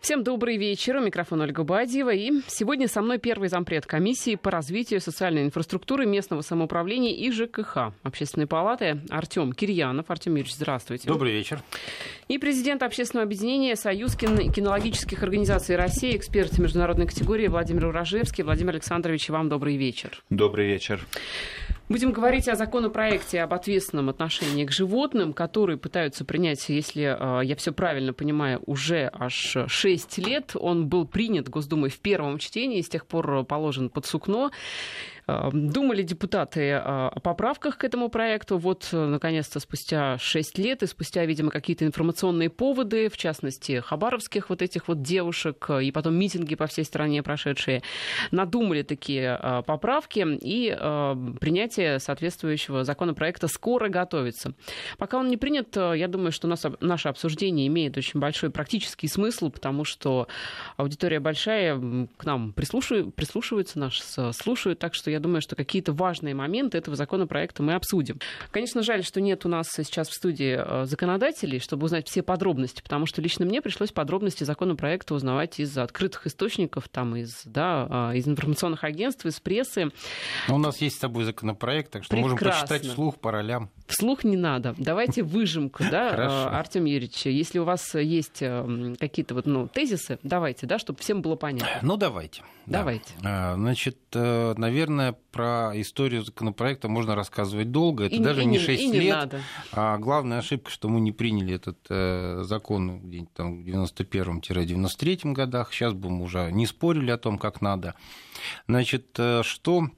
Всем добрый вечер. У микрофона Ольга Бадьева. И сегодня со мной первый зампред комиссии по развитию социальной инфраструктуры местного самоуправления и ЖКХ Общественной палаты Артем Кирьянов. Артем Юрьевич, здравствуйте. Добрый вечер. И президент общественного объединения Союз кинологических организаций России, эксперт международной категории Владимир Урожевский. Владимир Александрович, вам добрый вечер. Добрый вечер. Будем говорить о законопроекте об ответственном отношении к животным, который пытаются принять, если э, я все правильно понимаю, уже аж 6 лет. Он был принят Госдумой в первом чтении, с тех пор положен под сукно. Эм, думали депутаты э, о поправках к этому проекту. Вот, э, наконец-то, спустя 6 лет и спустя, видимо, какие-то информационные поводы, в частности, хабаровских вот этих вот девушек э, и потом митинги по всей стране прошедшие, надумали такие поправки и принятие соответствующего законопроекта скоро готовится. Пока он не принят, я думаю, что нас, наше обсуждение имеет очень большой практический смысл, потому что аудитория большая, к нам прислушивается нас слушают, так что я думаю, что какие-то важные моменты этого законопроекта мы обсудим. Конечно, жаль, что нет у нас сейчас в студии э, законодателей, чтобы узнать все подробности, потому что лично мне пришлось подробности законопроекта узнавать из открытых источников, там, из, да, э, из информационных агентств, из прессы. Но у нас есть с тобой законопроект, так что Прекрасно. можем почитать вслух по ролям. Вслух не надо. Давайте выжимку, да, э, Артем Юрьевич. Если у вас есть какие-то вот, ну, тезисы, давайте, да, чтобы всем было понятно. Ну, давайте. Давайте. Да. Значит, наверное, про историю законопроекта можно рассказывать долго. Это и, даже и, не 6 и лет. надо. А главная ошибка, что мы не приняли этот э, закон где-нибудь там в 91-93 годах. Сейчас бы мы уже не спорили о том, как надо. Значит, э, что, э,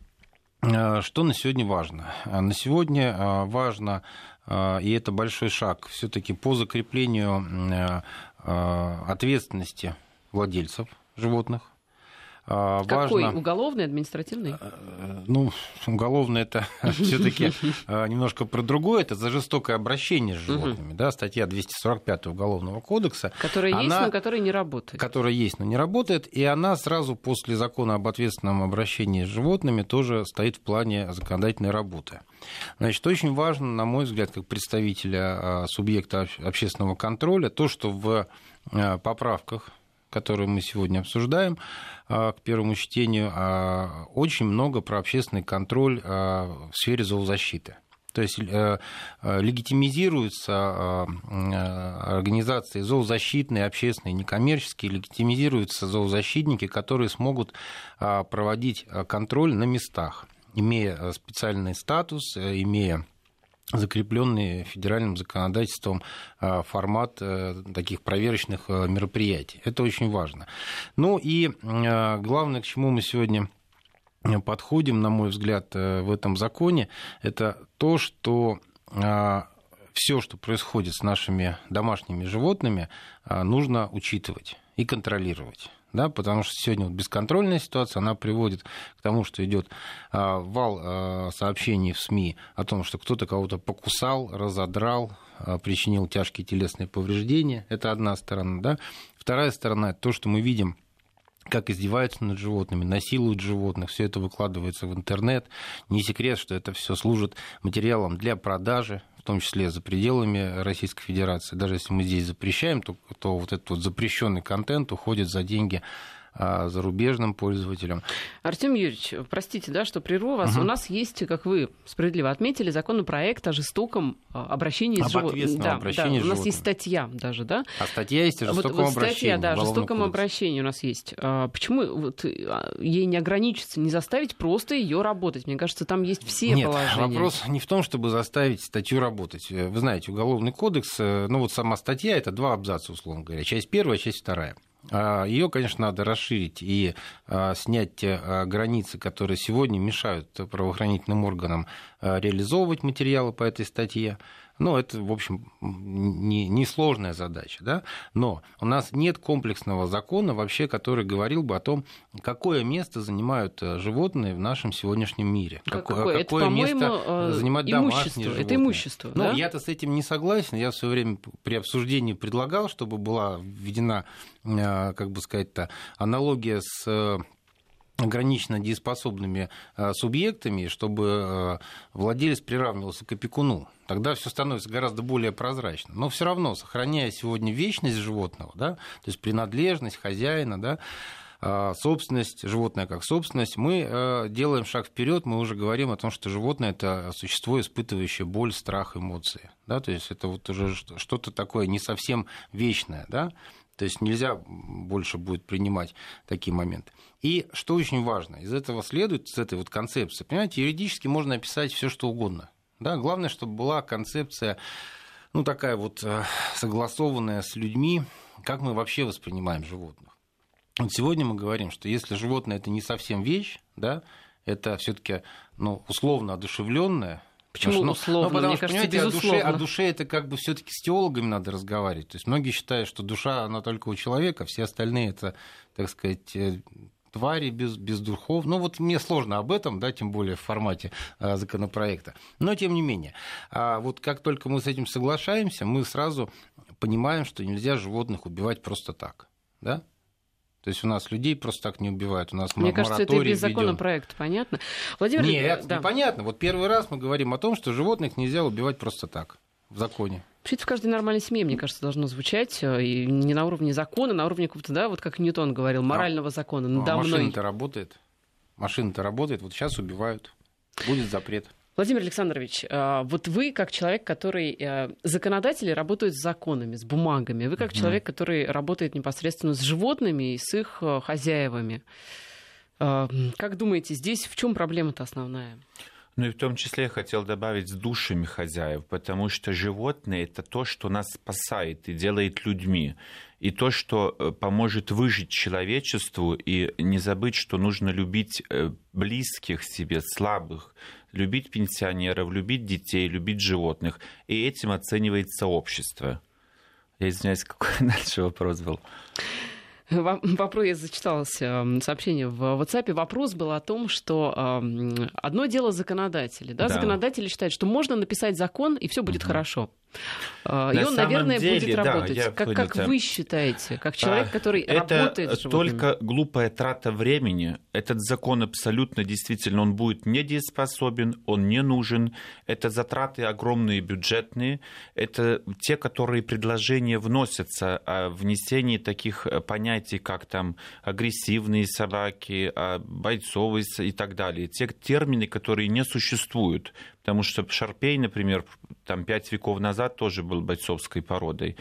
что на сегодня важно? На сегодня э, важно и это большой шаг все-таки по закреплению ответственности владельцев животных а, Какой? Важно... Уголовный, административный? Э, ну, уголовный это все-таки э, немножко про другое. Это за жестокое обращение с животными. Да, статья 245 Уголовного кодекса. Которая есть, но которая не работает. Которая есть, но не работает. И она сразу после закона об ответственном обращении с животными тоже стоит в плане законодательной работы. Значит, очень важно, на мой взгляд, как представителя а, субъекта общественного контроля, то, что в поправках которую мы сегодня обсуждаем а, к первому чтению, а, очень много про общественный контроль а, в сфере зоозащиты. То есть э, э, легитимизируются организации зоозащитные, общественные, некоммерческие, легитимизируются зоозащитники, которые смогут проводить контроль на местах, имея специальный статус, имея закрепленный федеральным законодательством а, формат э, таких проверочных э, мероприятий. Это очень важно. Ну и а, главное, к чему мы сегодня подходим, на мой взгляд, э, в этом законе, это то, что а, все, что происходит с нашими домашними животными, нужно учитывать и контролировать да, потому что сегодня вот бесконтрольная ситуация, она приводит к тому, что идет а, вал а, сообщений в СМИ о том, что кто-то кого-то покусал, разодрал, а, причинил тяжкие телесные повреждения. Это одна сторона. Да? Вторая сторона – то, что мы видим как издеваются над животными, насилуют животных, все это выкладывается в интернет. Не секрет, что это все служит материалом для продажи, в том числе за пределами Российской Федерации. Даже если мы здесь запрещаем, то, то вот этот вот запрещенный контент уходит за деньги зарубежным пользователям. Артем Юрьевич, простите, да, что прерву вас. Угу. У нас есть, как вы справедливо отметили, законопроект о жестоком а, обращении Об с животными. Да, обращении да, у нас есть статья даже, да? А статья есть о жестоком вот, вот статья, обращении. да, о жестоком кодекс. обращении у нас есть. А, почему вот, ей не ограничиться, не заставить просто ее работать? Мне кажется, там есть все Нет, положения. вопрос не в том, чтобы заставить статью работать. Вы знаете, уголовный кодекс, э, ну вот сама статья, это два абзаца, условно говоря. Часть первая, часть вторая. А, Ее, конечно, надо расширить и а, снять а, границы, которые сегодня мешают правоохранительным органам реализовывать материалы по этой статье. Ну, это, в общем, не, не задача, да? Но у нас нет комплексного закона вообще, который говорил бы о том, какое место занимают э, животные в нашем сегодняшнем мире. Какое, какое это, место э, занимают домашние животные. Это имущество, Ну, да? я-то с этим не согласен. Я в свое время при обсуждении предлагал, чтобы была введена, э, как бы сказать-то, аналогия с ограниченно дееспособными э, субъектами, чтобы э, владелец приравнивался к опекуну. Тогда все становится гораздо более прозрачно. Но все равно, сохраняя сегодня вечность животного, да, то есть принадлежность хозяина, да, э, собственность, животное как собственность, мы делаем шаг вперед, мы уже говорим о том, что животное это существо, испытывающее боль, страх, эмоции. Да, то есть это вот уже что-то такое не совсем вечное. Да? То есть нельзя больше будет принимать такие моменты. И что очень важно, из этого следует, с этой вот концепции, понимаете, юридически можно описать все что угодно. Да? Главное, чтобы была концепция, ну, такая вот э, согласованная с людьми, как мы вообще воспринимаем животных. Вот сегодня мы говорим, что если животное это не совсем вещь, да, это все-таки ну, условно одушевленное, Почему потому, условно? Ну, потому Мне что, кажется, понимаете, безусловно. о душе, о душе это как бы все таки с теологами надо разговаривать. То есть многие считают, что душа, она только у человека, все остальные это, так сказать, э, твари без, без духов. Ну, вот мне сложно об этом, да, тем более в формате а, законопроекта. Но, тем не менее, а, вот как только мы с этим соглашаемся, мы сразу понимаем, что нельзя животных убивать просто так. Да? То есть у нас людей просто так не убивают. У нас Мне кажется, это и без законопроекта, понятно? Владимир... Нет, да. непонятно. Вот первый раз мы говорим о том, что животных нельзя убивать просто так в законе. Вообще в каждой нормальной семье, мне кажется, должно звучать. Э, и не на уровне закона, на уровне какого-то, да, вот как Ньютон говорил, морального а, закона надо а мной. Машина-то работает. Машина-то работает. Вот сейчас убивают. Будет запрет. Владимир Александрович, а, вот вы как человек, который... Э, законодатели работают с законами, с бумагами. Вы как mm человек, который работает непосредственно с животными и с их э, хозяевами. А, как думаете, здесь в чем проблема-то основная? Ну и в том числе я хотел добавить с душами хозяев, потому что животные это то, что нас спасает и делает людьми. И то, что э, поможет выжить человечеству, и не забыть, что нужно любить близких себе, слабых, любить пенсионеров, любить детей, любить животных. И этим оценивается общество. Я извиняюсь, какой дальше вопрос был? Вопрос, я зачитала сообщение в WhatsApp. Вопрос был о том, что одно дело законодатели. Да? Да. Законодатели считают, что можно написать закон, и все будет угу. хорошо. А, и он, наверное, деле, будет работать. Да, как, как вы считаете, как человек, а, который это работает с только глупая трата времени. Этот закон абсолютно действительно, он будет недееспособен, он не нужен. Это затраты огромные бюджетные. Это те, которые предложения вносятся о внесении таких э, понятий, как там агрессивные собаки, а, бойцовые и так далее. Те термины, которые не существуют. Потому что Шарпей, например, там пять веков назад тоже был бойцовской породой.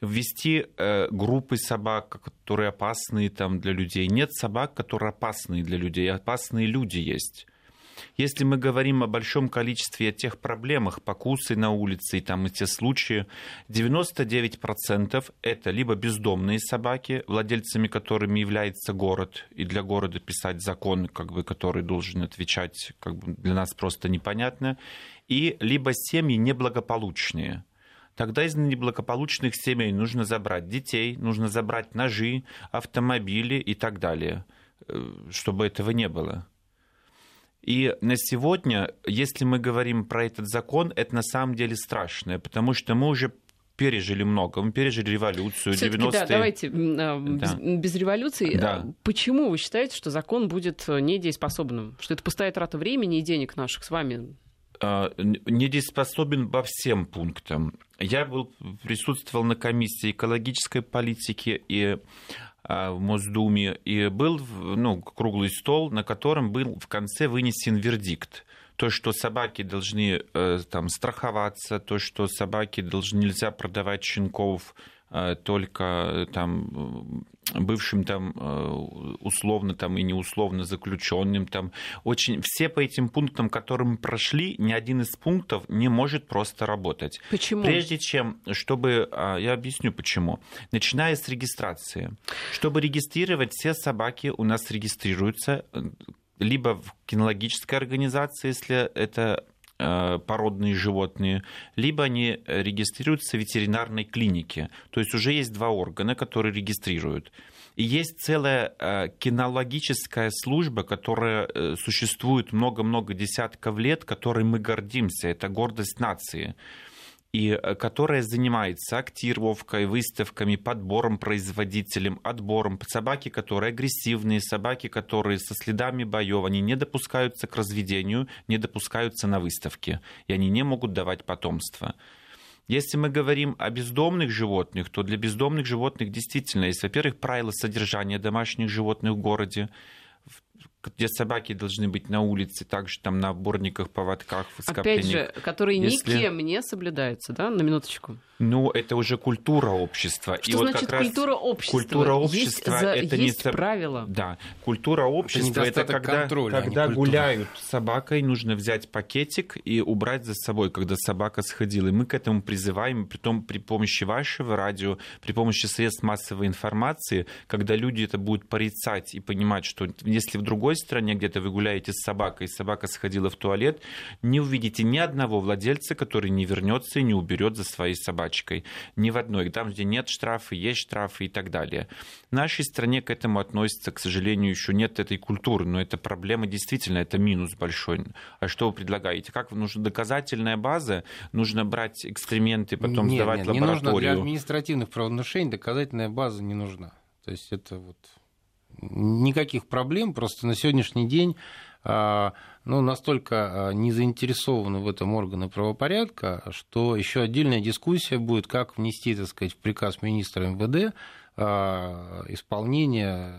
Ввести э, группы собак, которые опасны там, для людей. Нет собак, которые опасны для людей. Опасные люди есть. Если мы говорим о большом количестве тех проблемах, покусы на улице и там эти случаи, 99% это либо бездомные собаки, владельцами которыми является город, и для города писать закон, как бы, который должен отвечать, как бы для нас просто непонятно, и либо семьи неблагополучные. Тогда из неблагополучных семей нужно забрать детей, нужно забрать ножи, автомобили и так далее, э, чтобы этого не было. И на сегодня, если мы говорим про этот закон, это на самом деле страшное, потому что мы уже пережили много. Мы пережили революцию, 90-е. Да, давайте а, да. Без, без революции. Да. Почему вы считаете, что закон будет недееспособным? Что это пустая трата времени и денег наших с вами? А, недееспособен по всем пунктам. Я был, присутствовал на комиссии экологической политики и а, в Мосдуме, и был ну, круглый стол, на котором был в конце вынесен вердикт. То, что собаки должны э, там, страховаться, то, что собаки должны, нельзя продавать щенков только э, там бывшим там э, условно там и неусловно заключенным там очень все по этим пунктам, которым прошли, ни один из пунктов не может просто работать. Почему? Прежде чем, чтобы а, я объясню почему. Начиная с регистрации, чтобы регистрировать все собаки у нас регистрируются либо в кинологической организации, если это Э, породные животные, либо они регистрируются в ветеринарной клинике. То есть уже есть два органа, которые регистрируют. И есть целая э, кинологическая служба, которая э, существует много-много десятков лет, которой мы гордимся. Это гордость нации. И э, которая занимается актировкой, выставками, подбором производителем, отбором. Собаки, которые агрессивные, собаки, которые со следами боев, они не допускаются к разведению, не допускаются на выставке, и они не могут давать потомство. Если мы говорим о бездомных животных, то для бездомных животных действительно есть, во-первых, правила содержания домашних животных в городе, где собаки должны быть на улице, также там на оборниках, поводках, в Опять же, которые Если... никем не соблюдаются, да, на минуточку. Ну, это уже культура общества. Что и значит вот культура общества? Культура общества есть, это есть не правила. Да, культура общества это, это когда, контроля, а когда а гуляют с собакой, нужно взять пакетик и убрать за собой, когда собака сходила. И мы к этому призываем, при том при помощи вашего радио, при помощи средств массовой информации, когда люди это будут порицать и понимать, что если в другой стране где-то вы гуляете с собакой, и собака сходила в туалет, не увидите ни одного владельца, который не вернется и не уберет за своей собачкой. Ни в одной. Там, где нет штрафа, есть штрафы и так далее. В нашей стране к этому относится, к сожалению, еще нет этой культуры. Но это проблема действительно, это минус большой. А что вы предлагаете? Как нужна доказательная база? Нужно брать экстременты, потом нет, сдавать нет, лабораторию? Не нужно для административных правонарушений доказательная база не нужна. То есть это вот никаких проблем, просто на сегодняшний день а, ну, настолько а, не заинтересованы в этом органы правопорядка, что еще отдельная дискуссия будет, как внести, так сказать, в приказ министра МВД а, исполнение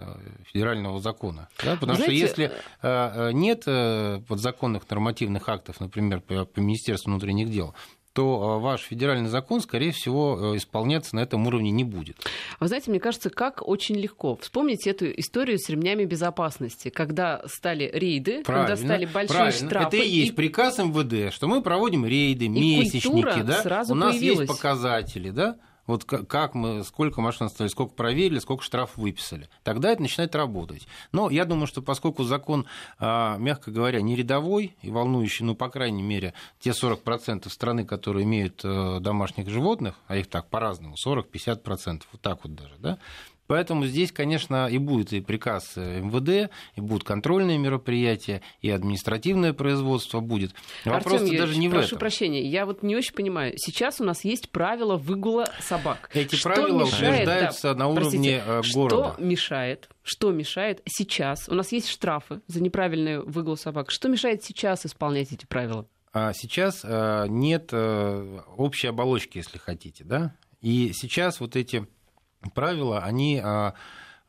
федерального закона. Да? Потому Знаете... что если нет э, подзаконных нормативных актов, например, по Министерству внутренних дел, то а, ваш федеральный закон, скорее всего, э, исполняться на этом уровне не будет. Вы знаете, мне кажется, как очень легко. Вспомните эту историю с ремнями безопасности, когда стали рейды, правильно, когда стали большие правильно. штрафы. Это и есть приказ МВД, что мы проводим рейды, и месячники, да? Сразу у нас появилась. есть показатели, да? Вот как мы, сколько машин оставили, сколько проверили, сколько штрафов выписали. Тогда это начинает работать. Но я думаю, что поскольку закон, а, мягко говоря, не рядовой и волнующий, ну, по крайней мере, те 40% страны, которые имеют э, домашних животных, а их так по-разному, 40-50%, вот так вот даже, да, Поэтому здесь, конечно, и будет и приказ МВД, и будут контрольные мероприятия, и административное производство будет. Вопрос даже не в прошу этом. прощения, я вот не очень понимаю. Сейчас у нас есть правила выгула собак. Эти что правила мешает, утверждаются да, на уровне простите, э, города. Что мешает? Что мешает сейчас? У нас есть штрафы за неправильный выгул собак. Что мешает сейчас исполнять эти правила? А сейчас э, нет э, общей оболочки, если хотите, да? И сейчас вот эти правила, они а,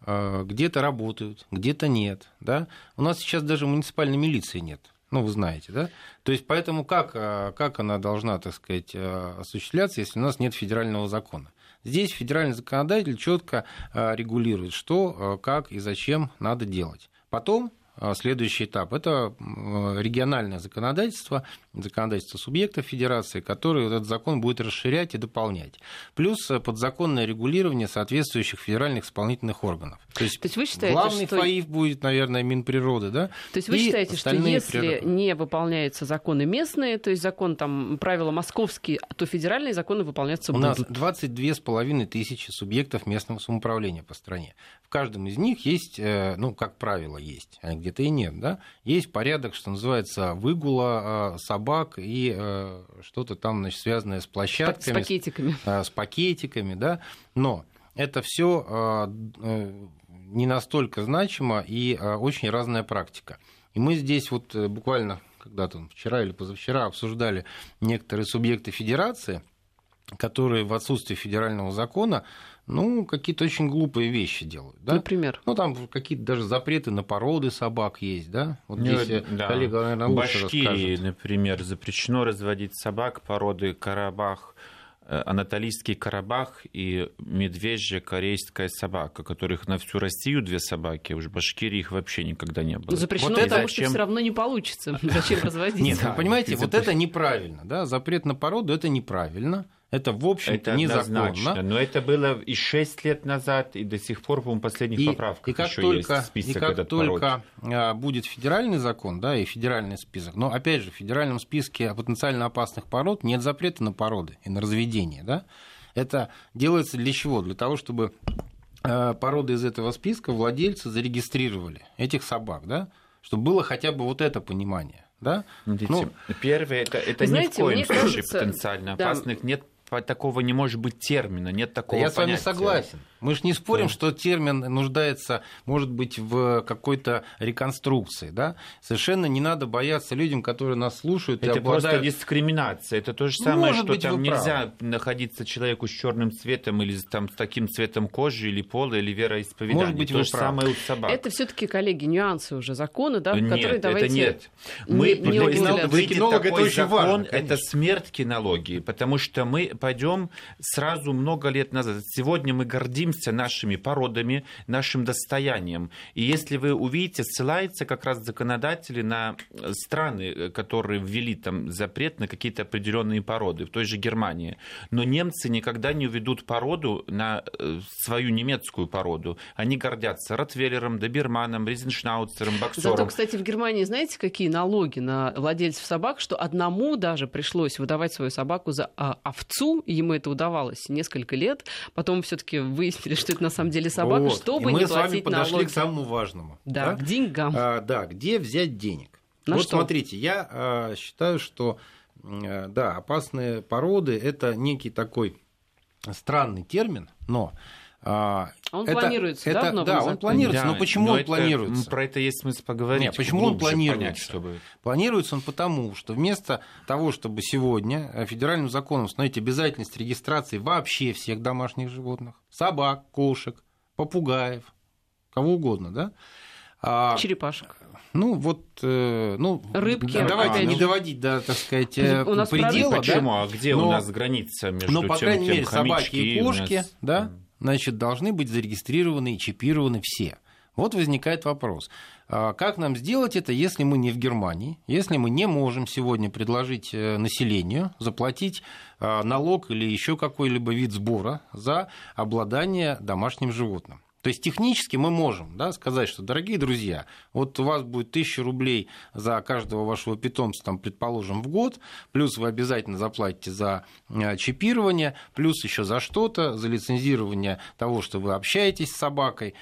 а, где-то работают, где-то нет. Да? У нас сейчас даже муниципальной милиции нет. Ну, вы знаете, да? То есть, поэтому как, а, как она должна, так сказать, осуществляться, если у нас нет федерального закона? Здесь федеральный законодатель четко регулирует, что, как и зачем надо делать. Потом следующий этап – это региональное законодательство, законодательство субъектов федерации, которые этот закон будет расширять и дополнять. Плюс э, подзаконное регулирование соответствующих федеральных исполнительных органов. То есть, То есть вы считаете, главный что... ФАИФ будет, наверное, Минприроды, да? То есть вы считаете, что если природы. не выполняются законы местные, то есть закон, там, правила московские, то федеральные законы выполняться У будут? У нас 22,5 тысячи субъектов местного самоуправления по стране. В каждом из них есть, э, ну, как правило, есть, а где-то и нет, да, есть порядок, что называется, выгула а, собак и э, что-то там, значит, связанное с площадками. С пакетиками. С, э, с пакетиками, да, но это все а, не настолько значимо и очень разная практика. И мы здесь вот буквально когда-то вчера или позавчера обсуждали некоторые субъекты федерации, которые в отсутствии федерального закона ну, какие-то очень глупые вещи делают. Да? Например? Ну, там какие-то даже запреты на породы собак есть, да? Вот ну, здесь да. коллега, наверное, лучше Башкирии, расскажет. например, запрещено разводить собак породы Карабах, э, Анатолийский Карабах и медвежья корейская собака, которых на всю Россию две собаки, уж в Башкирии их вообще никогда не было. Запрещено, вот это... потому что все равно не получится. Зачем разводить? Нет, вы понимаете, вот это неправильно. Да? Запрет на породу – это неправильно. Это, в общем-то, незаконно. Но это было и 6 лет назад, и до сих пор, по-моему, последних и, поправках и как еще только, есть список И как этот только пород. будет федеральный закон, да, и федеральный список, но, опять же, в федеральном списке потенциально опасных пород нет запрета на породы и на разведение, да. Это делается для чего? Для того, чтобы а, породы из этого списка владельцы зарегистрировали этих собак, да, чтобы было хотя бы вот это понимание. Да? Видите, ну, первое, это, это знаете, ни в коем случае кажется, потенциально да. опасных. Нет такого не может быть термина, нет такого да я понятия. с вами согласен. Мы же не спорим, да. что термин нуждается, может быть, в какой-то реконструкции. Да? Совершенно не надо бояться людям, которые нас слушают. Это обладают... просто дискриминация. Это то же самое, может что быть, там нельзя правы. находиться человеку с черным цветом или там, с таким цветом кожи или пола или вероисповедания. Может быть, то же правы. самое у собак. Это все-таки, коллеги, нюансы уже закона, да, в нет, которые давайте... это нет. Мы не, не выйдет кинолог такой это очень закон, важно, это смерть кинологии, потому что мы пойдем сразу много лет назад. Сегодня мы гордимся нашими породами, нашим достоянием. И если вы увидите, ссылается как раз законодатели на страны, которые ввели там запрет на какие-то определенные породы, в той же Германии. Но немцы никогда не введут породу на э, свою немецкую породу. Они гордятся Ротвейлером, Доберманом, Ризеншнауцером, Боксером. Зато, кстати, в Германии, знаете, какие налоги на владельцев собак, что одному даже пришлось выдавать свою собаку за а, овцу, ему это удавалось несколько лет. Потом все-таки выяснили, что это на самом деле собака, Вот. чтобы И мы не с вами платить подошли налоги. к самому важному. Да, к деньгам. А, да, где взять денег? На вот что? смотрите, я а, считаю, что а, да, опасные породы это некий такой странный термин, но а, Он это- планируется, да, это- в новом да, он законе? планируется, но почему но он это- планируется? Про это есть смысл поговорить. Нет, почему он планируется? понять, чтобы... Планируется он потому, что вместо того, чтобы сегодня э, федеральным законом установить обязательность регистрации вообще всех домашних животных, собак, кошек, попугаев, кого угодно, да? А, Черепашек. ну вот, э, ну, Рыбки, да, давайте опять не же. доводить до, так сказать, э, У нас предела, рыбок да? Почему? А где у Но- нас граница между Но, по тем, крайней тем мере, собаки хомячки и у кошки, нас? да, значит, должны быть зарегистрированы и чипированы все. Вот возникает вопрос, а как нам сделать это, если мы не в Германии, если мы не можем сегодня предложить э, населению заплатить а, налог или еще какой-либо вид сбора за обладание домашним животным? То есть технически мы можем да, сказать, что, дорогие друзья, вот у вас будет 1000 рублей за каждого вашего питомца, там, предположим, в год, плюс вы обязательно заплатите за э, чипирование, плюс еще за что-то, за лицензирование того, что вы общаетесь с собакой.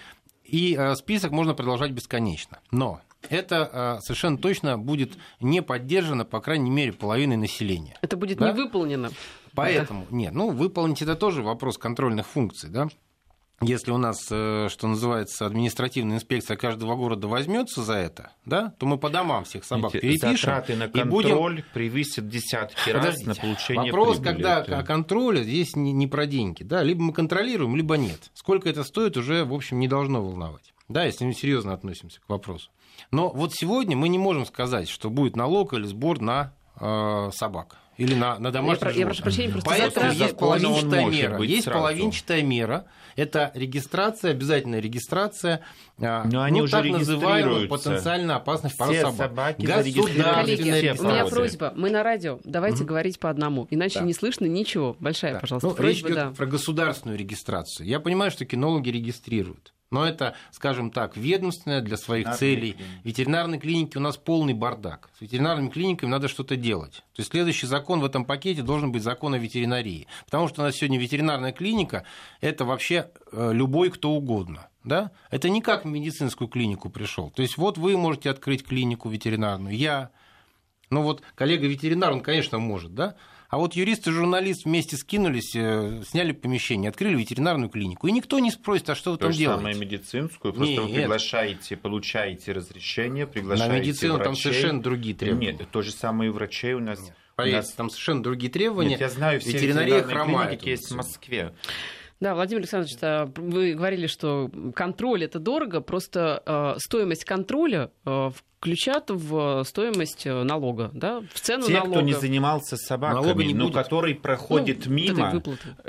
И э, список можно продолжать бесконечно. Но это э, совершенно точно будет не поддержано, по крайней мере, половиной населения. Это будет Да? не выполнено. Поэтому, нет, ну, выполнить это тоже вопрос контрольных функций, да. Если у нас, э, что называется, административная инспекция каждого города возьмется за это, да, то мы по домам всех собак Видите, перепишем Затраты на и будем контроль превысят десятки раз Подождите. на получение Вопрос, прибыли. когда Это- о контроле, здесь не, не про деньги. Да? Либо мы контролируем, либо нет. Сколько это стоит, уже, в общем, не должно волновать. Да, если мы серьезно относимся к вопросу. Но вот сегодня мы не можем сказать, что будет налог или сбор на э, собак или на, на домашних про- я прошу животных. прощения, просто Поэтому есть половинчатая мера. быть Есть сразу. половинчатая мера. Это регистрация, обязательная регистрация а, Но они ну, уже так называемых регистрируются. потенциально опасных Все собак. собаки зарегистрированы, Коллеги, у меня просьба. Мы на радио. Давайте говорить по одному. Иначе Да. не слышно ничего. Большая, Да. пожалуйста, Ну, речь просьба, идет да. про государственную регистрацию. Я понимаю, что кинологи регистрируют. Но это, скажем так, ведомственное для своих целей. клиники. Ветеринарные клиники у нас полный бардак. С ветеринарными клиниками надо что-то делать. То есть следующий закон в этом пакете должен быть закон о ветеринарии. Потому что у нас сегодня ветеринарная клиника – это вообще э, любой кто угодно. Да? Это не как в медицинскую клинику пришел. То есть вот вы можете открыть клинику ветеринарную, я. Ну вот коллега-ветеринар, он, конечно, может, да? А вот юрист и журналист вместе скинулись, э, сняли помещение, открыли ветеринарную клинику. И никто не спросит, а что вы То там же делаете? самое медицинскую, просто вы Нет. приглашаете, получаете разрешение, На приглашаете медицину там врачей. совершенно другие требования. Нет, то же самое и врачей у нас. У Поверьте, нас- там совершенно другие требования. Нет, я знаю, все Ветеринария ветеринарные хромает у есть в Москве. Да, Владимир Александрович, вы говорили, что контроль это дорого, просто э, стоимость контроля э, включат в стоимость э, налога, да, в цену Те, налога. кто не занимался Налога собаками, не но будет. который проходит Ну, мимо,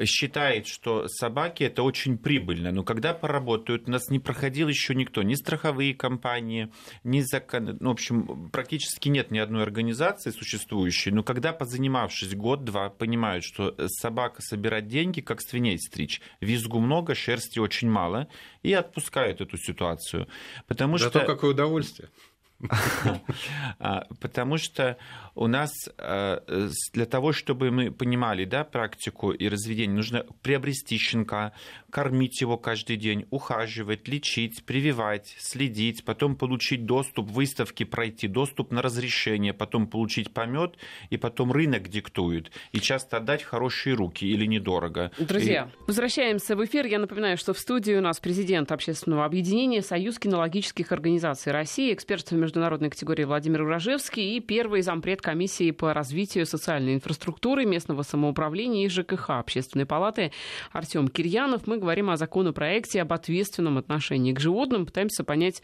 считает, что собаки это очень прибыльно. Но когда поработают, у нас не проходил еще никто, ни страховые компании, ни закон... Ну, в общем, практически нет ни одной организации существующей. Но когда, позанимавшись год-два, понимают, что собака собирать деньги, как свиней стричь, визгу много, шерсти очень мало, и отпускают эту ситуацию. Потому Зато что... какое удовольствие. А, потому что у нас э, для того, чтобы мы понимали да, практику и разведение, нужно приобрести щенка, кормить его каждый день, ухаживать, лечить, прививать, следить, потом получить доступ в выставке, пройти доступ на разрешение, потом получить помет, и потом рынок диктует. И часто отдать хорошие руки или недорого. Друзья, и... возвращаемся в эфир. Я напоминаю, что в студии у нас президент общественного объединения Союз кинологических организаций России, эксперт в международной категории Владимир Уражевский и первый зампред комиссии по развитию социальной инфраструктуры, местного самоуправления и ЖКХ Общественной палаты Артем Кирьянов. Мы говорим о законопроекте об ответственном отношении к животным. Пытаемся понять,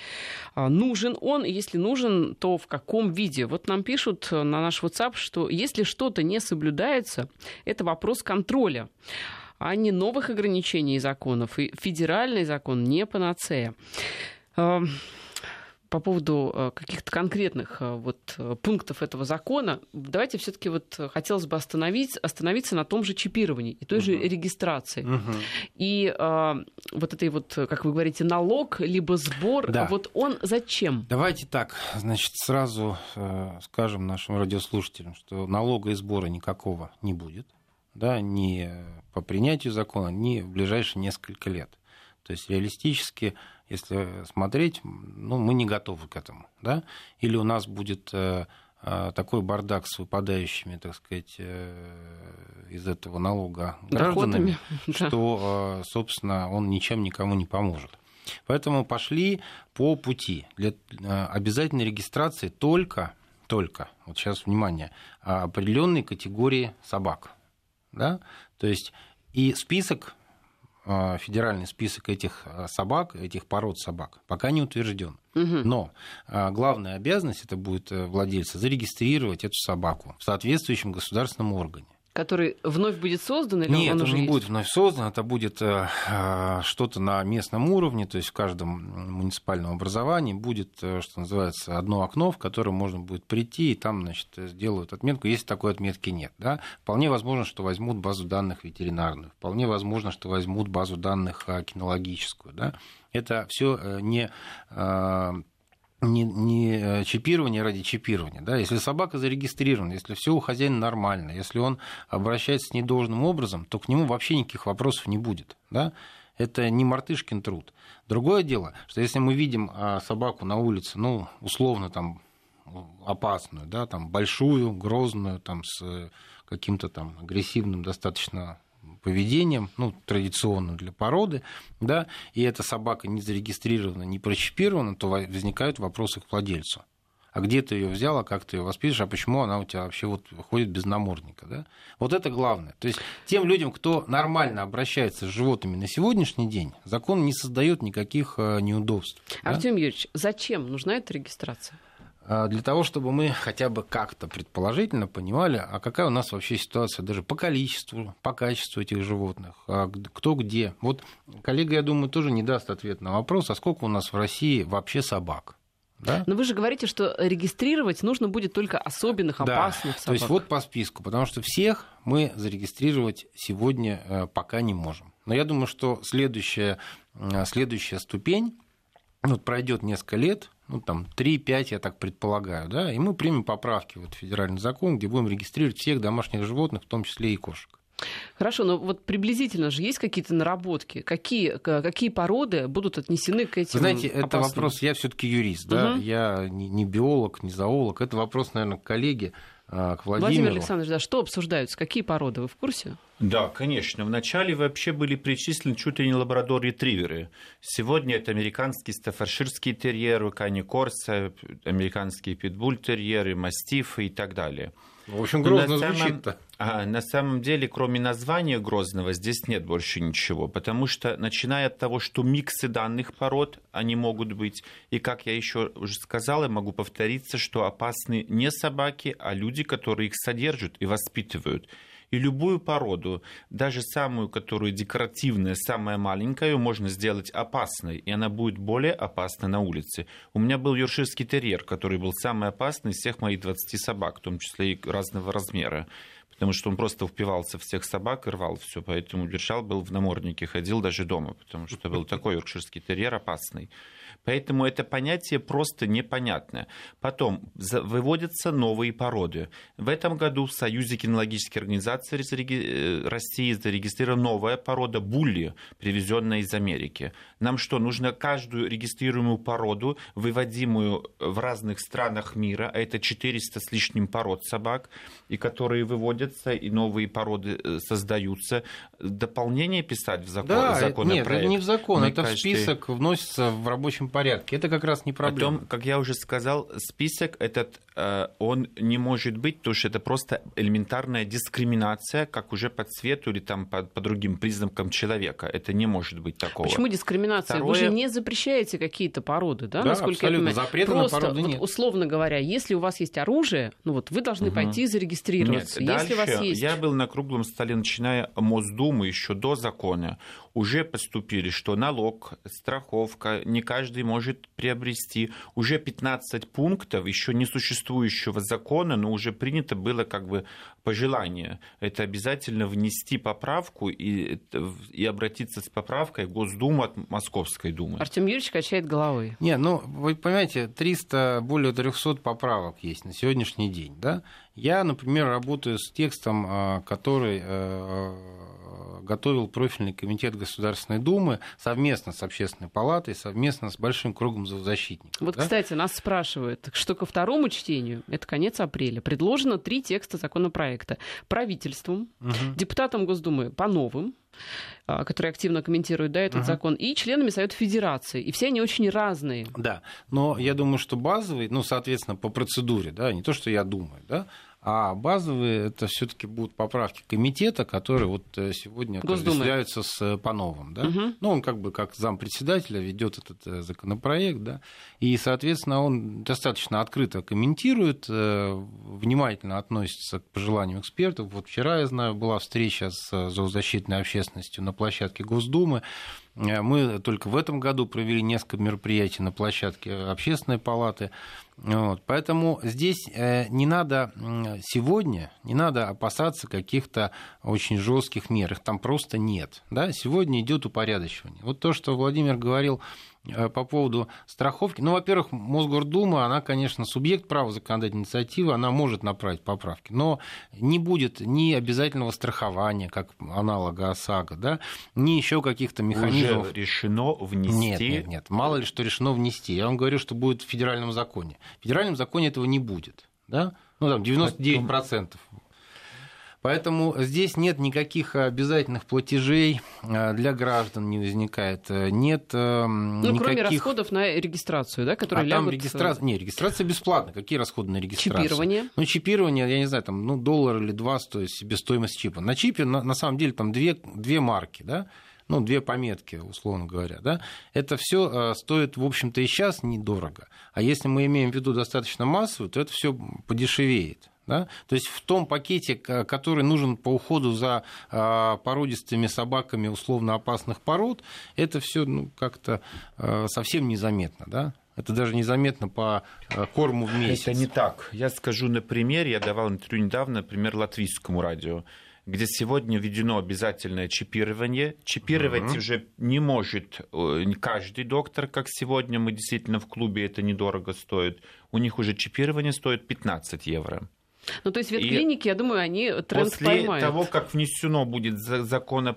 а, нужен он, и если нужен, то в каком виде. Вот нам пишут на наш WhatsApp, что если что-то не соблюдается, это вопрос контроля а не новых ограничений и законов. И федеральный закон не панацея по поводу э, каких-то конкретных э, вот э, пунктов этого закона, давайте все-таки вот хотелось бы остановить, остановиться на том же чипировании и той uh-huh. же регистрации. Uh-huh. И э, вот этой вот, как вы говорите, налог, либо сбор, да. вот он зачем? Давайте так, значит, сразу э, скажем нашим радиослушателям, что налога и сбора никакого не будет, да, ни по принятию закона, ни в ближайшие несколько лет. То есть реалистически если смотреть, ну, мы не готовы к этому. Да? Или у нас будет э, э, такой бардак с выпадающими, так сказать, э, из этого налога гражданами, что, собственно, он ничем никому не поможет. Поэтому пошли по пути. Для обязательной регистрации только, только, вот сейчас внимание, определенной категории собак. Да? То есть и список федеральный список этих а, собак, этих пород собак, пока не утвержден. Но а, главная обязанность это будет э, владельца зарегистрировать эту собаку в соответствующем государственном органе который вновь будет создан или Нет, он, он уже не есть? будет вновь создан, это будет э, э, что-то на местном уровне, то есть в каждом муниципальном образовании будет, э, что называется, одно окно, в которое можно будет прийти, и там, значит, сделают отметку, если такой отметки нет. Да? Вполне возможно, что возьмут базу данных ветеринарную, вполне возможно, что возьмут базу данных кинологическую. Да? Это все не не, не э, чипирование ради чипирования. Да? Если собака зарегистрирована, если все у хозяина нормально, если он обращается недолжным образом, то к нему вообще никаких вопросов не будет. Да? Это не мартышкин труд. Другое дело, что если мы видим а, собаку на улице, ну, условно, там, опасную, да, там, большую, грозную, там, с каким-то там агрессивным достаточно поведением, ну, традиционным для породы, да, и эта собака не зарегистрирована, не прочипирована, то возникают вопросы к владельцу. А где ты ее взял, а как ты ее воспитываешь, а почему она у тебя вообще вот ходит без намордника, да? Вот это главное. То есть тем людям, кто нормально обращается с животными на сегодняшний день, закон не создает никаких э, неудобств. Артем да? Юрьевич, зачем нужна эта регистрация? А, для того, чтобы мы хотя бы как-то предположительно понимали, а какая у нас вообще ситуация даже по количеству, по качеству этих животных, а кто где. Вот коллега, я думаю, тоже не даст ответ на вопрос, а сколько у нас в России вообще собак. Да? Но вы же говорите, что регистрировать нужно будет только особенных, опасных да, собак. То есть вот по списку, потому что всех мы зарегистрировать сегодня э, пока не можем. Но я думаю, что следующая, э, следующая ступень, вот пройдет несколько лет, ну, там, 3-5, я так предполагаю, да, и мы примем поправки в федеральный закон, где будем регистрировать всех домашних животных, в том числе и кошек. Хорошо, но вот приблизительно же есть какие-то наработки? Какие, какие породы будут отнесены к этим Знаете, опасным? это вопрос, я все таки юрист, да, угу. я не биолог, не зоолог, это вопрос, наверное, к коллеге, к Владимиру. Владимир Александрович, да, что обсуждаются? Какие породы? Вы в курсе? Да, конечно. Вначале вообще были причислены чуть ли не лабрадор-ретриверы. Сегодня это американские стаффорширские терьеры, кани корса, американские питбуль-терьеры, мастифы и так далее. В общем, грозно звучит-то. А, на самом деле, кроме названия грозного, здесь нет больше ничего, потому что, начиная от того, что миксы данных пород, они могут быть, и, как я еще уже сказал, я могу повториться, что опасны не собаки, а люди, которые их содержат и воспитывают. И любую породу, даже самую, которую декоративная, самая маленькая, ее можно сделать опасной, и она будет более опасна на улице. У меня был юрширский терьер, который был самый опасный из всех моих 20 собак, в том числе и разного размера потому что он просто впивался в всех собак и рвал все, поэтому держал, был в наморднике, ходил даже дома, потому что был такой йоркширский терьер опасный. Поэтому это понятие просто непонятное. Потом выводятся новые породы. В этом году в Союзе кинологических организаций э, России зарегистрирована новая порода булли, привезенная из Америки. Нам что, нужно каждую регистрируемую породу, выводимую в разных странах мира, а это 400 с лишним пород собак, и которые выводятся, и новые породы э, создаются, дополнение писать в закон, да, законопроект? Нет, это не в закон, Мне это кажется, в список вносится в рабочем порядке. Это как раз не проблема. Потом, как я уже сказал, список этот, он не может быть, потому что это просто элементарная дискриминация, как уже по цвету или там по, по другим признакам человека. Это не может быть такого. Почему дискриминация? Второе... Вы же не запрещаете какие-то породы, да? Да, насколько абсолютно. Я Запрета просто, на породы нет. Вот, условно говоря, если у вас есть оружие, ну вот вы должны угу. пойти зарегистрироваться. Нет, если дальше, у вас есть... я был на круглом столе, начиная Мосдумы еще до закона уже поступили, что налог, страховка, не каждый может приобрести. Уже 15 пунктов еще не существующего закона, но уже принято было как бы пожелание. Это обязательно внести поправку и, и обратиться с поправкой в Госдуму от Московской Думы. Артем Юрьевич качает головой. Не, ну вы понимаете, 300, более 300 поправок есть на сегодняшний день, да? Я, например, работаю с текстом, а, который э, готовил профильный комитет Государственной Думы совместно с Общественной палатой, совместно с большим кругом защитников. Вот, да? кстати, нас спрашивают, что ко второму чтению, это конец апреля, предложено три текста законопроекта. Правительством, угу. депутатам Госдумы по новым, а, которые активно комментируют да, этот угу. закон, и членами Совета Федерации. И все они очень разные. Да, но я думаю, что базовый, ну, соответственно, по процедуре, да, не то, что я думаю, да, а базовые это все-таки будут поправки комитета, которые вот э, сегодня осуществляются с э, Пановым. Да? Угу. Ну, он как бы как зампредседателя ведет этот э, законопроект, да, и, соответственно, он достаточно открыто комментирует, внимательно относится к пожеланиям экспертов. Вот вчера, я знаю, была встреча с зоозащитной общественностью на площадке Госдумы. Мы только в этом году провели несколько мероприятий на площадке Общественной палаты. Вот. Поэтому здесь э, не надо сегодня, не надо опасаться каких-то очень жестких мер. Их там просто нет. Да? Сегодня идет упорядочивание. Вот то, что Владимир говорил по поводу страховки. Ну, во-первых, Мосгордума, она, конечно, субъект права законодательной инициативы, она может направить поправки, но не будет ни обязательного страхования, как аналога ОСАГО, да, ни еще каких-то механизмов. Уже решено внести? Нет, нет, нет. Мало ли что решено внести. Я вам говорю, что будет в федеральном законе. В федеральном законе этого не будет. Да? Ну, там 99%. Поэтому здесь нет никаких обязательных платежей э, для граждан не возникает. Нет э, ну, никаких... кроме расходов на регистрацию, да, которые а лягут... там регистрация... Не, регистрация бесплатная. Какие расходы на регистрацию? Чипирование. Ну, чипирование, я не знаю, там, ну, доллар или два стоит себестоимость чипа. На чипе, на, на самом деле, там две, две марки, да, ну, две пометки, условно говоря, да, это все э, стоит, в общем-то, и сейчас недорого. А если мы имеем в виду достаточно массовую, то это все подешевеет. Да? То есть в том пакете, который нужен по уходу за а, породистыми собаками условно опасных пород, это все ну, как-то а, совсем незаметно. Да? Это даже незаметно по а, корму в месяц. Это не так. Я скажу на примере. Я давал интервью недавно, например, латвийскому радио где сегодня введено обязательное чипирование. Чипировать uh-huh. уже не может э, каждый доктор, как сегодня мы действительно в клубе, это недорого стоит. У них уже чипирование стоит 15 евро. Ну, то есть ветклиники, я думаю, они тренд после поймают. того, как внесено будет, закон,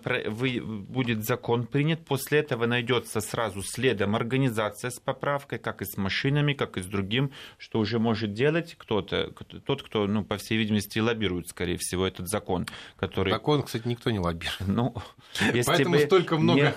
будет закон принят, после этого найдется сразу следом организация с поправкой, как и с машинами, как и с другим, что уже может делать кто-то, тот, кто, ну, по всей видимости, лоббирует, скорее всего, этот закон, который... Закон, кстати, никто не лоббирует. Ну, Поэтому столько много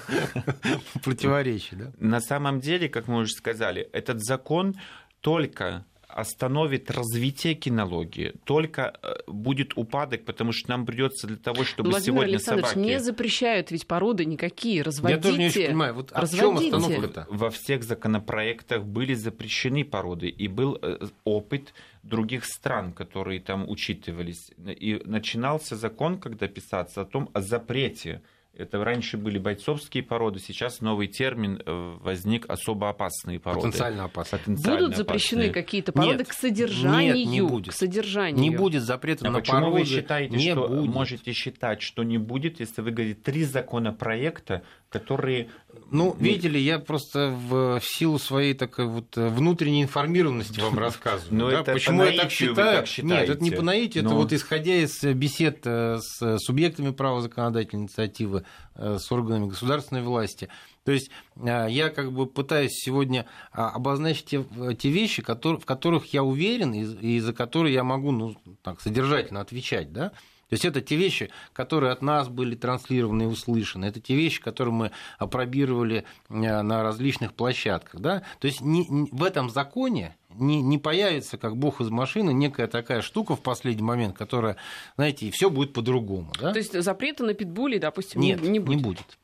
противоречий. Да? На самом деле, как мы уже сказали, этот закон только остановит развитие кинологии, только э, будет упадок, потому что нам придется для того, чтобы Владимир сегодня Александрович, собаки... не запрещают ведь породы никакие, разводите. Я тоже не очень понимаю, вот а в чем остановка-то? Во всех законопроектах были запрещены породы, и был э, опыт других стран, которые там учитывались. И начинался закон, когда писаться о том, о запрете Это раньше были бойцовские породы, сейчас новый термин э, возник особо опасные породы. Потенциально опасные. Потенциально Будут запрещены какие-то породы нет, к содержанию? Нет, не будет. К содержанию. Не будет запрета а на почему породы. вы считаете, не что будет. можете считать, что не будет, если вы говорите три законопроекта, которые... Ну, видите ли, я просто в, в силу своей такой вот э, внутренней информированности вам рассказываю. Но да? это Почему я так считаю? Так Нет, это не по наитию, Но... это вот исходя из бесед э, с субъектами права законодательной инициативы, э, с органами государственной власти. То есть я как бы пытаюсь сегодня а, обозначить те, те вещи, которые, в которых я уверен и, и за которые я могу ну, так, содержательно отвечать. Да? То есть это те вещи, которые от нас были транслированы и услышаны, это те вещи, которые мы опробировали э, на различных площадках. Да? То есть не, не, в этом законе не, не появится, как бог из машины, некая такая штука в последний момент, которая, знаете, и все будет по-другому. Да? То есть запрета на питбули, допустим, Нет, не, не будет? Не будет.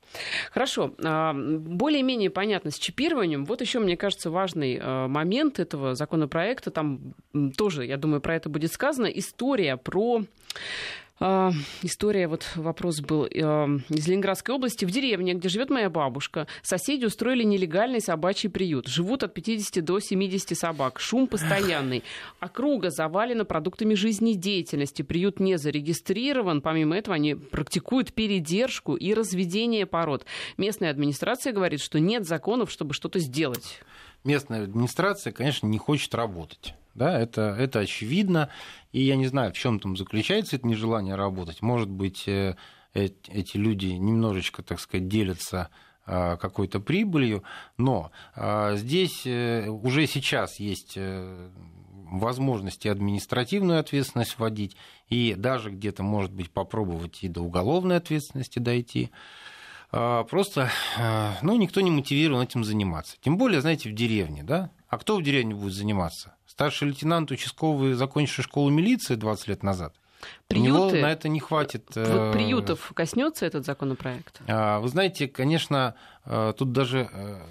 Хорошо. А, более-менее понятно с чипированием. Вот еще, мне кажется, важный а, момент этого законопроекта. Там тоже, я думаю, про это будет сказано. История про история, вот вопрос был uh, из Ленинградской области. В деревне, где живет моя бабушка, соседи устроили нелегальный собачий приют. Живут от 50 до 70 собак. Шум постоянный. Округа завалена продуктами жизнедеятельности. Приют не зарегистрирован. Помимо этого, они практикуют передержку и разведение пород. Местная администрация говорит, что нет законов, чтобы что-то сделать. Местная администрация, конечно, не хочет работать. Да, это, это очевидно. И я не знаю, в чем там заключается это нежелание работать. Может быть, э, эти люди немножечко, так сказать, делятся а, какой-то прибылью, но а, здесь э, уже сейчас есть э, возможности административную ответственность вводить, и даже где-то, может быть, попробовать и до уголовной ответственности дойти. А, просто ну, никто не мотивирован этим заниматься. Тем более, знаете, в деревне, да? А кто в деревне будет заниматься? Старший лейтенант участковый, закончивший школу милиции 20 лет назад. Приюты, У него на это не хватит. Э, приютов коснется этот законопроект? А, вы знаете, конечно, э, тут даже э,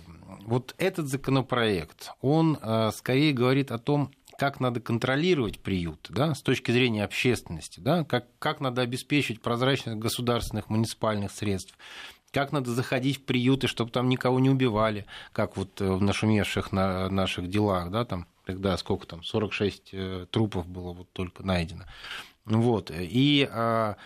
вот этот законопроект, он скорее говорит о том, как надо контролировать приют да, с точки зрения общественности, да, как, как надо обеспечить прозрачность государственных муниципальных средств, как надо заходить в приюты, чтобы там никого не убивали, как вот в нашумевших на наших делах, да, там когда сколько там, 46 э, трупов было вот только найдено. Вот. И а,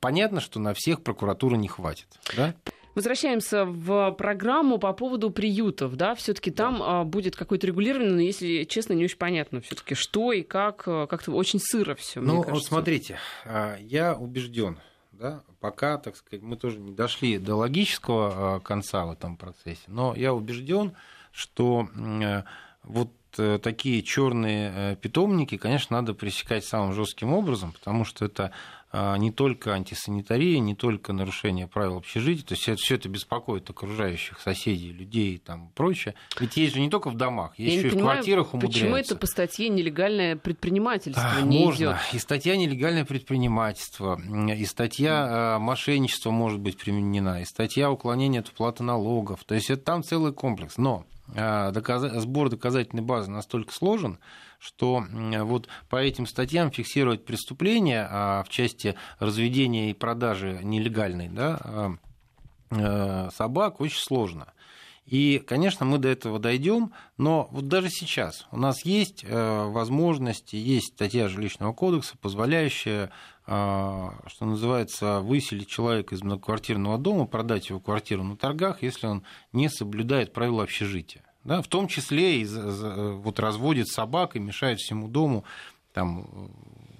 понятно, что на всех прокуратуры не хватит. Да? Возвращаемся в программу по поводу приютов, да, все-таки там да. будет какое-то регулирование, но если честно, не очень понятно все-таки, что и как, э, как-то очень сыро все. Ну, вот смотрите, а, я убежден, да, пока, так сказать, мы тоже не дошли до логического а, конца в этом процессе, но я убежден, что э, вот Э, такие черные э, питомники, конечно, надо пресекать самым жестким образом, потому что это а, не только антисанитария, не только нарушение правил общежития, то есть это, все это беспокоит окружающих соседей, людей и там прочее. Ведь есть же не только в домах, есть Я еще и понимаю, в квартирах умудряются. Почему это по статье нелегальное предпринимательство а, не Можно. идет? И статья нелегальное предпринимательство, и статья mm. мошенничества может быть применена, и статья уклонения от уплаты налогов. То есть это там целый комплекс. Но доказ... сбор доказательной базы настолько сложен, что вот по этим статьям фиксировать преступления а в части разведения и продажи нелегальной да, а, э, собак очень сложно. И, конечно, мы до этого дойдем, но вот даже сейчас у нас есть э, возможности, есть статья жилищного кодекса, позволяющая, что называется, выселить человека из многоквартирного дома, продать его квартиру на торгах, если он не соблюдает правила общежития. Да, в том числе и вот разводит собак и мешает всему дому, там,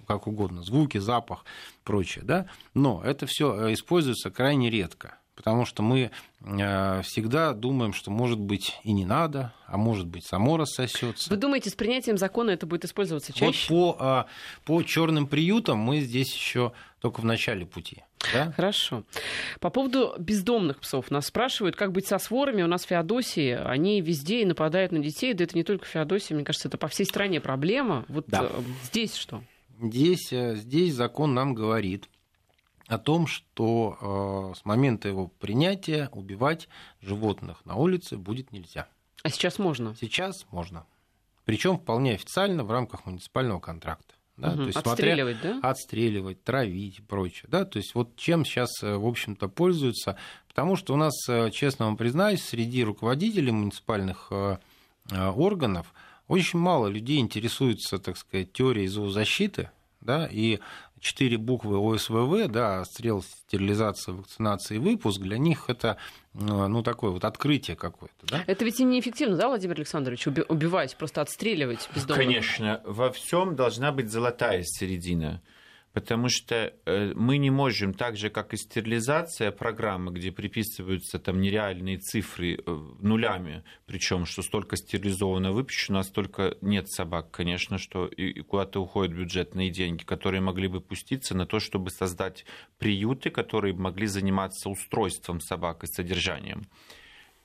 как угодно, звуки, запах, прочее, да, но это все э, используется крайне редко, потому что мы э, всегда думаем, что может быть и не надо, а может быть само рассосется. Вы думаете, с принятием закона это будет использоваться чаще? Вот по, а, по черным приютам мы здесь еще только в начале пути. Да? Хорошо. По поводу бездомных псов. Нас спрашивают, как быть со сворами. У нас в Феодосии, они везде и нападают на детей. Да это не только в Феодосии, мне кажется, это по всей стране проблема. Вот да. Э, здесь что? Здесь, э, здесь закон нам говорит о том, что э, с момента его принятия убивать животных на улице будет нельзя. А сейчас можно? Сейчас можно. Причем вполне официально в рамках муниципального контракта. Да? Угу. То есть, отстреливать, смотря... да? Отстреливать, травить и прочее. Да? То есть вот чем сейчас, в общем-то, пользуются. Потому что у нас, честно вам признаюсь, среди руководителей муниципальных органов очень мало людей интересуются, так сказать, теорией зоозащиты, да, и четыре буквы ОСВВ, да, отстрел, стерилизация, вакцинация и выпуск, для них это ну, такое вот открытие какое-то. Да? Это ведь и неэффективно, да, Владимир Александрович, убивать, просто отстреливать бездомных? Конечно, во всем должна быть золотая середина потому что э, мы не можем, так же как и стерилизация программы, где приписываются там нереальные цифры э, нулями, причем что столько стерилизовано выпущено, а столько нет собак, конечно, что и куда-то уходят бюджетные деньги, которые могли бы пуститься на то, чтобы создать приюты, которые могли заниматься устройством собак и содержанием.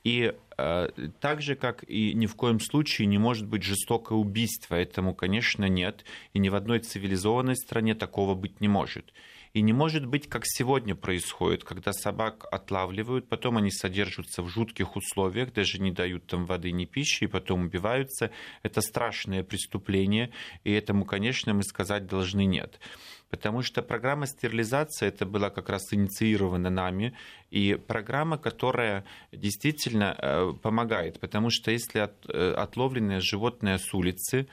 И э, так же, как и ни в коем случае не может быть жестокое убийство, этому, конечно, нет. И ни в одной цивилизованной стране такого быть не может. И не может быть, как сегодня происходит, когда собак отлавливают, потом они содержатся в жутких условиях, даже не дают там воды, ни пищи, и потом убиваются. Это страшное преступление, и этому, конечно, мы сказать должны нет потому что программа стерилизации это была как раз инициирована нами, и программа, которая действительно э, помогает, потому что если от, э, отловленное животное с улицы,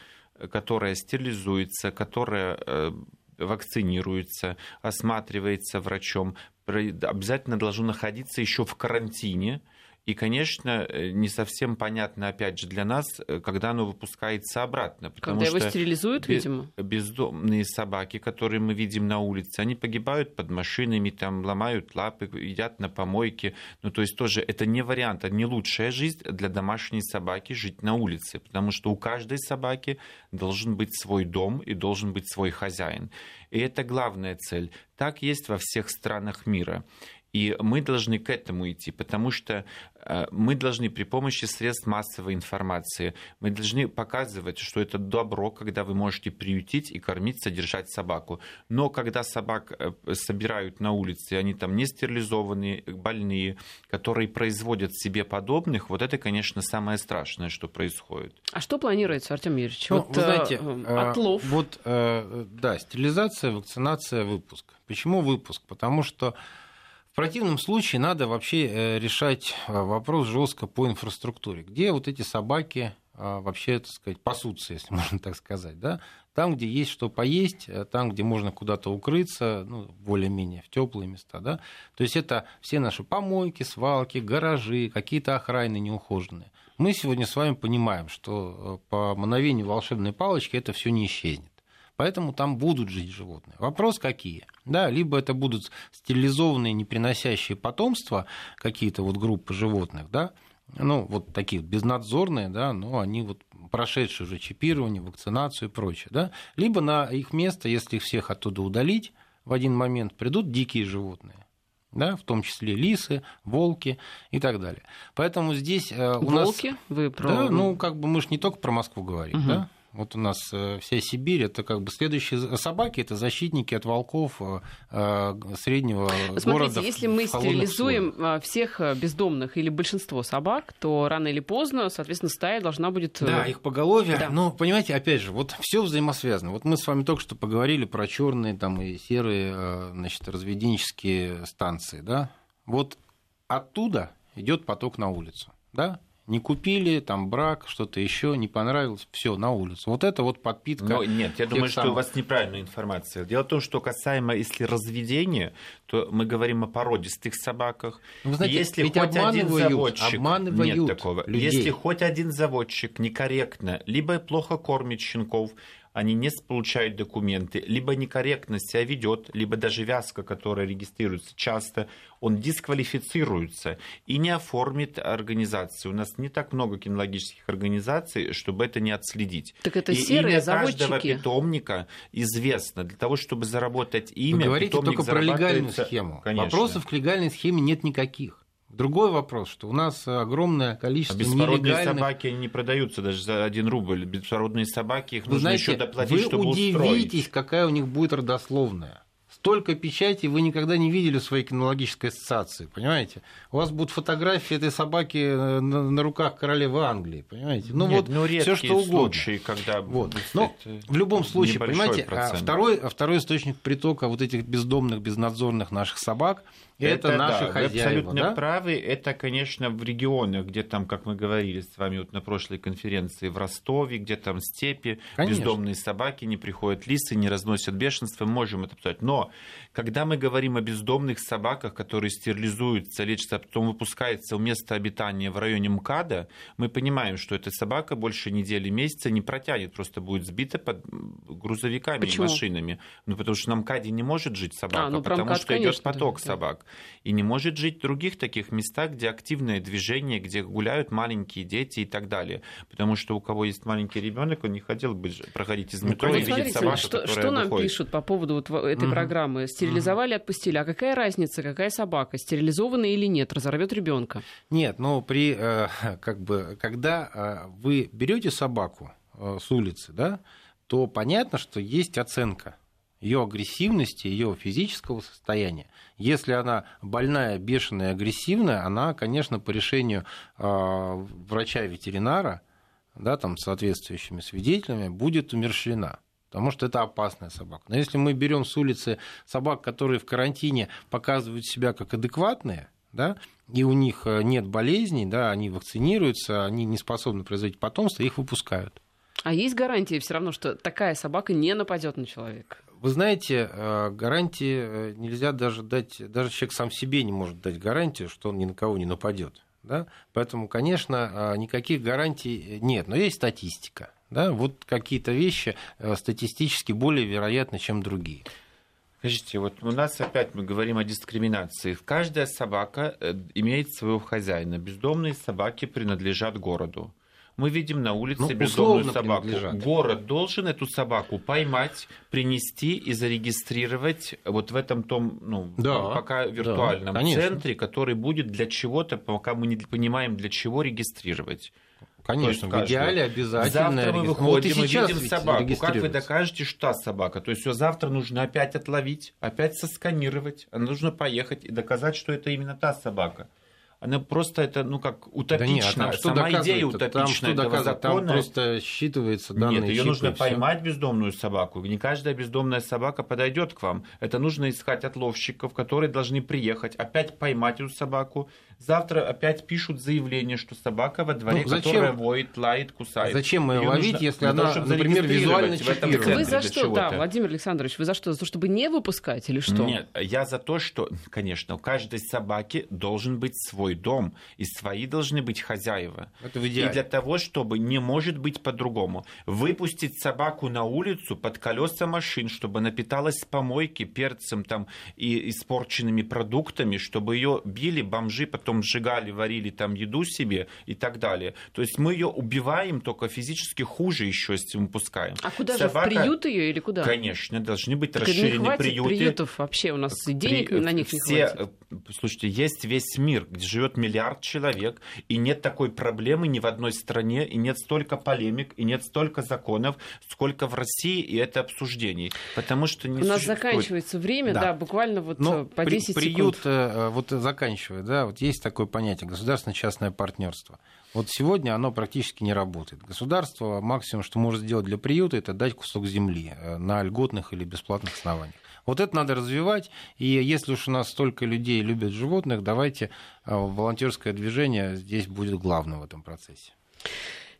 которое стерилизуется, которое э, вакцинируется, осматривается врачом, обязательно должно находиться еще в карантине, и, конечно, э, не совсем понятно, опять же, для нас, э, когда оно выпускается обратно. Потому когда что его стерилизуют, видимо? Бездомные собаки, которые мы видим на улице, они погибают под машинами, там ломают лапы, едят на помойке. Ну, то есть тоже это не вариант, это не лучшая жизнь для домашней собаки жить на улице, потому что у каждой собаки должен быть свой дом и должен быть свой хозяин. И это главная цель. Так есть во всех странах мира. И мы должны к этому идти, потому что э, мы должны при помощи средств массовой информации, мы должны показывать, что это добро, когда вы можете приютить и кормить, содержать собаку. Но когда собак э, собирают на улице, они там не стерилизованные, больные, которые производят себе подобных, вот это, конечно, самое страшное, что происходит. А что планируется, Артем Юрьевич? Ну, вот, вы знаете, э, отлов. Вот, да, стерилизация, вакцинация, выпуск. Почему выпуск? Потому что в противном случае надо вообще э, решать э, вопрос жестко по инфраструктуре. Где вот эти собаки э, вообще, так сказать, пасутся, если можно так сказать, да? Там, где есть что поесть, там, где можно куда-то укрыться, ну, более-менее в теплые места, да? То есть это все наши помойки, свалки, гаражи, какие-то охраны неухоженные. Мы сегодня с вами понимаем, что по мановению волшебной палочки это все не исчезнет. Поэтому там будут жить животные. Вопрос какие? Да, либо это будут стерилизованные, не приносящие потомства какие-то вот группы животных, да, ну, вот такие безнадзорные, да, но они вот прошедшие уже чипирование, вакцинацию и прочее, да, либо на их место, если их всех оттуда удалить, в один момент придут дикие животные, да, в том числе лисы, волки и так далее. Поэтому здесь э, у волки? нас... Волки? Вы про... Да, ну, как бы мы же не только про Москву говорим, угу. да, вот у нас э, вся Сибирь, это как бы следующие собаки, это защитники от волков э, э, среднего Смотрите, города. если мы стерилизуем условиях. всех бездомных или большинство собак, то рано или поздно, соответственно, стая должна будет... Да, их поголовье. Да. Но, понимаете, опять же, вот все взаимосвязано. Вот мы с вами только что поговорили про черные там, и серые значит, разведенческие станции. Да? Вот оттуда идет поток на улицу. Да? Не купили, там брак, что-то еще не понравилось, все на улицу. Вот это вот подпитка. Но нет, я думаю, самых... что у вас неправильная информация. Дело в том, что касаемо, если разведения, то мы говорим о породистых собаках. Ну, вы знаете, если хоть один заводчик, обманывают нет такого. Людей. Если хоть один заводчик некорректно, либо плохо кормит щенков, они не получают документы, либо некорректно себя ведет, либо даже вязка, которая регистрируется часто, он дисквалифицируется и не оформит организацию. У нас не так много кинологических организаций, чтобы это не отследить. Так это и серые имя заводчики. каждого питомника известно. Для того, чтобы заработать имя, Вы говорите только про легальную схему. Конечно. Вопросов к легальной схеме нет никаких. Другой вопрос, что у нас огромное количество а беспородные нелегальных... собаки не продаются даже за один рубль. Беспородные собаки, их вы нужно знаете, еще доплатить, вы чтобы удивитесь, устроить. какая у них будет родословная. столько печати вы никогда не видели в своей кинологической ассоциации, понимаете? У вас будут фотографии этой собаки э, на, на руках королевы Англии, понимаете? Ну Нет, вот ну, все что угодно. случаи, когда вот. Но в любом случае, понимаете, а второй, а второй источник притока вот этих бездомных, безнадзорных наших собак это, это наши да, хозяева. Абсолютно да? правы. Это, конечно, в регионах, где там, как мы говорили с вами вот на прошлой конференции, в Ростове, где там степи, конечно. бездомные собаки, не приходят лисы, не разносят бешенство, мы можем это обсуждать. Но когда мы говорим о бездомных собаках, которые стерилизуются, лечатся, а потом выпускаются в место обитания в районе МКАДа, мы понимаем, что эта собака больше недели, месяца не протянет, просто будет сбита под грузовиками Почему? и машинами. Ну, потому что на МКАДе не может жить собака, а, ну, потому МКАД, что идет поток да, собак. И не может жить в других таких местах, где активное движение, где гуляют маленькие дети и так далее. Потому что у кого есть маленький ребенок, он не хотел бы проходить из ну, метро ну, и видеть собаку, что, которая что нам выходит. пишут по поводу вот этой угу. программы? стерилизовали, отпустили. А какая разница, какая собака, стерилизованная или нет, разорвет ребенка? Нет, но при, э, как бы, когда э, вы берете собаку э, с улицы, да, то понятно, что есть оценка ее агрессивности, ее физического состояния. Если она больная, бешеная, агрессивная, она, конечно, по решению врача-ветеринара, да, там, соответствующими свидетелями, будет умерщвлена потому что это опасная собака. Но если мы берем с улицы собак, которые в карантине показывают себя как адекватные, да, и у них э, нет болезней, да, они вакцинируются, они не способны производить потомство, их выпускают. А есть гарантия все равно, что такая собака не нападет на человека? Вы знаете, э, гарантии э, нельзя даже дать, даже человек сам себе не может дать гарантию, что он ни на кого не нападет. Да? Поэтому, конечно, никаких гарантий нет, но есть статистика. Да? Вот какие-то вещи э, статистически более вероятны, чем другие. Скажите, вот у нас опять мы говорим о дискриминации. Каждая собака э, имеет своего хозяина. Бездомные собаки принадлежат городу. Мы видим на улице ну, бездомную собаку. Город должен эту собаку поймать, принести и зарегистрировать вот в этом том, ну, да, пока виртуальном да, центре, который будет для чего-то, пока мы не понимаем, для чего регистрировать. Конечно, в идеале обязательно. Завтра мы выходим вот и видим собаку. Как вы докажете, что та собака? То есть ее завтра нужно опять отловить, опять сосканировать, нужно поехать и доказать, что это именно та собака она просто это, ну, как утопично. Да нет, а Сама идея утопичная там, что этого закона. Там просто считывается данные Нет, ее нужно поймать бездомную собаку. Не каждая бездомная собака подойдет к вам. Это нужно искать отловщиков, которые должны приехать, опять поймать эту собаку. Завтра опять пишут заявление, что собака во дворе, ну, зачем, которая воет, лает, кусает. Зачем ее ловить, нужно, если она, например, визуально чипирована? Вы за что, да, Владимир Александрович, вы за что? За то, чтобы не выпускать или что? Нет, я за то, что, конечно, у каждой собаки должен быть свой свой дом, и свои должны быть хозяева. Это в идеале. И для того, чтобы не может быть по-другому. Выпустить собаку на улицу под колеса машин, чтобы она питалась с помойки, перцем там, и испорченными продуктами, чтобы ее били бомжи, потом сжигали, варили там еду себе и так далее. То есть мы ее убиваем, только физически хуже еще, если мы пускаем. А куда Собака... же, в приют ее или куда? Конечно, должны быть так расширенные приюты. приютов вообще, у нас денег При... на них не Все... хватит. Слушайте, есть весь мир, где живет миллиард человек, и нет такой проблемы ни в одной стране, и нет столько полемик, и нет столько законов, сколько в России, и это обсуждений. Потому что не У нас существует... заканчивается время, да, да буквально вот Но ну, по 10 при, приют, секунд. Э, вот заканчивая, да, вот есть такое понятие государственно-частное партнерство. Вот сегодня оно практически не работает. Государство максимум, что может сделать для приюта, это дать кусок земли э, на льготных или бесплатных основаниях. Вот это надо развивать. И если уж у нас столько людей любят животных, давайте э, волонтерское движение здесь будет главным в этом процессе.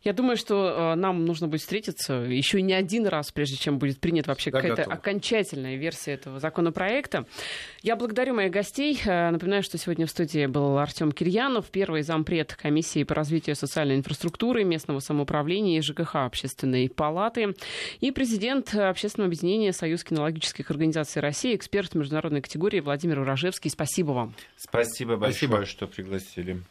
Я думаю, что э, нам нужно будет встретиться еще не один раз, прежде чем будет принята вообще какая-то окончательная версия этого законопроекта. Я благодарю моих гостей. Э, напоминаю, что сегодня в студии был Артем Кирьянов, первый зампред комиссии по развитию социальной инфраструктуры, местного самоуправления и ЖКХ Общественной палаты, и президент общественного объединения Союз кинологических организаций России, эксперт международной категории Владимир Урожевский. Спасибо вам. Спасибо большое, Спасибо. что пригласили.